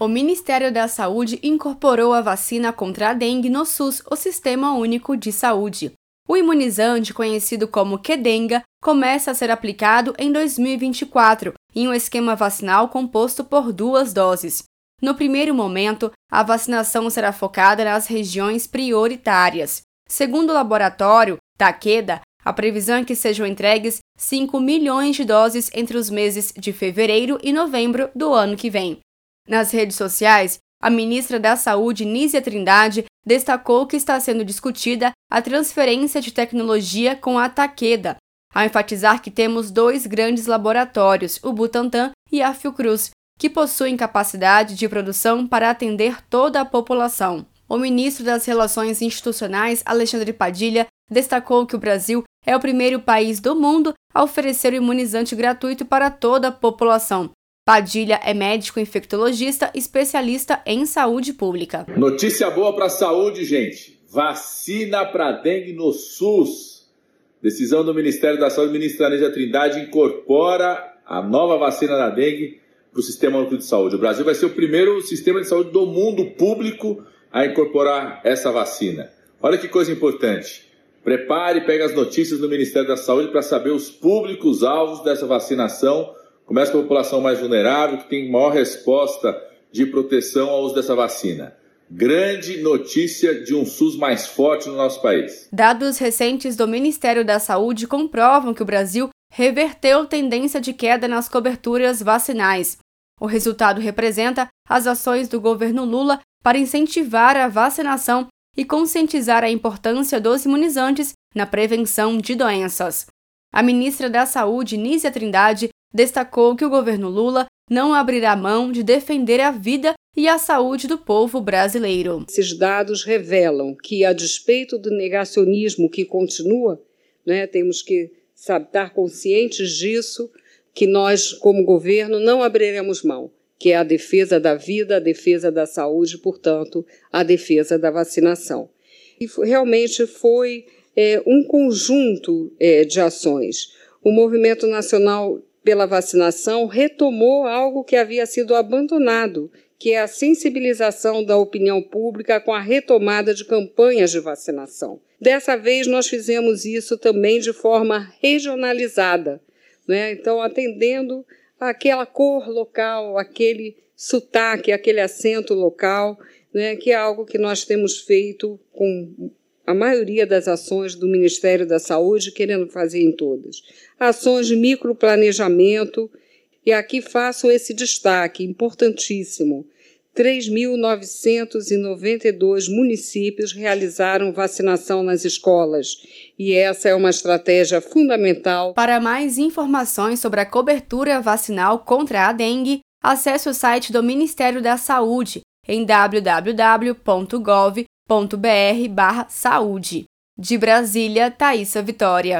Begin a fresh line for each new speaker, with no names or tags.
o Ministério da Saúde incorporou a vacina contra a dengue no SUS, o Sistema Único de Saúde. O imunizante, conhecido como Quedenga, começa a ser aplicado em 2024 em um esquema vacinal composto por duas doses. No primeiro momento, a vacinação será focada nas regiões prioritárias. Segundo o laboratório Takeda, a previsão é que sejam entregues 5 milhões de doses entre os meses de fevereiro e novembro do ano que vem. Nas redes sociais, a ministra da Saúde, Nízia Trindade, destacou que está sendo discutida a transferência de tecnologia com a Takeda, ao enfatizar que temos dois grandes laboratórios, o Butantan e a Fiocruz, que possuem capacidade de produção para atender toda a população. O ministro das Relações Institucionais, Alexandre Padilha, destacou que o Brasil é o primeiro país do mundo a oferecer o imunizante gratuito para toda a população, Padilha é médico infectologista especialista em saúde pública.
Notícia boa para a saúde, gente. Vacina para dengue no SUS. Decisão do Ministério da Saúde, ministra Anésia Trindade incorpora a nova vacina da dengue para o Sistema Único de Saúde. O Brasil vai ser o primeiro sistema de saúde do mundo público a incorporar essa vacina. Olha que coisa importante. Prepare e pegue as notícias do Ministério da Saúde para saber os públicos alvos dessa vacinação Começa com a população mais vulnerável, que tem maior resposta de proteção ao uso dessa vacina. Grande notícia de um SUS mais forte no nosso país.
Dados recentes do Ministério da Saúde comprovam que o Brasil reverteu tendência de queda nas coberturas vacinais. O resultado representa as ações do governo Lula para incentivar a vacinação e conscientizar a importância dos imunizantes na prevenção de doenças. A ministra da Saúde, Nízia Trindade, destacou que o governo Lula não abrirá mão de defender a vida e a saúde do povo brasileiro.
Esses dados revelam que, a despeito do negacionismo que continua, né, temos que sabe, estar conscientes disso, que nós, como governo, não abriremos mão, que é a defesa da vida, a defesa da saúde, portanto, a defesa da vacinação. E realmente foi é, um conjunto é, de ações. O Movimento Nacional pela vacinação retomou algo que havia sido abandonado, que é a sensibilização da opinião pública com a retomada de campanhas de vacinação. Dessa vez, nós fizemos isso também de forma regionalizada, né? então, atendendo aquela cor local, aquele sotaque, aquele acento local, né? que é algo que nós temos feito com a maioria das ações do Ministério da Saúde, querendo fazer em todas. Ações de microplanejamento, e aqui faço esse destaque importantíssimo. 3.992 municípios realizaram vacinação nas escolas, e essa é uma estratégia fundamental.
Para mais informações sobre a cobertura vacinal contra a dengue, acesse o site do Ministério da Saúde em www.gov.br barra saúde. De Brasília, Thaisa Vitória.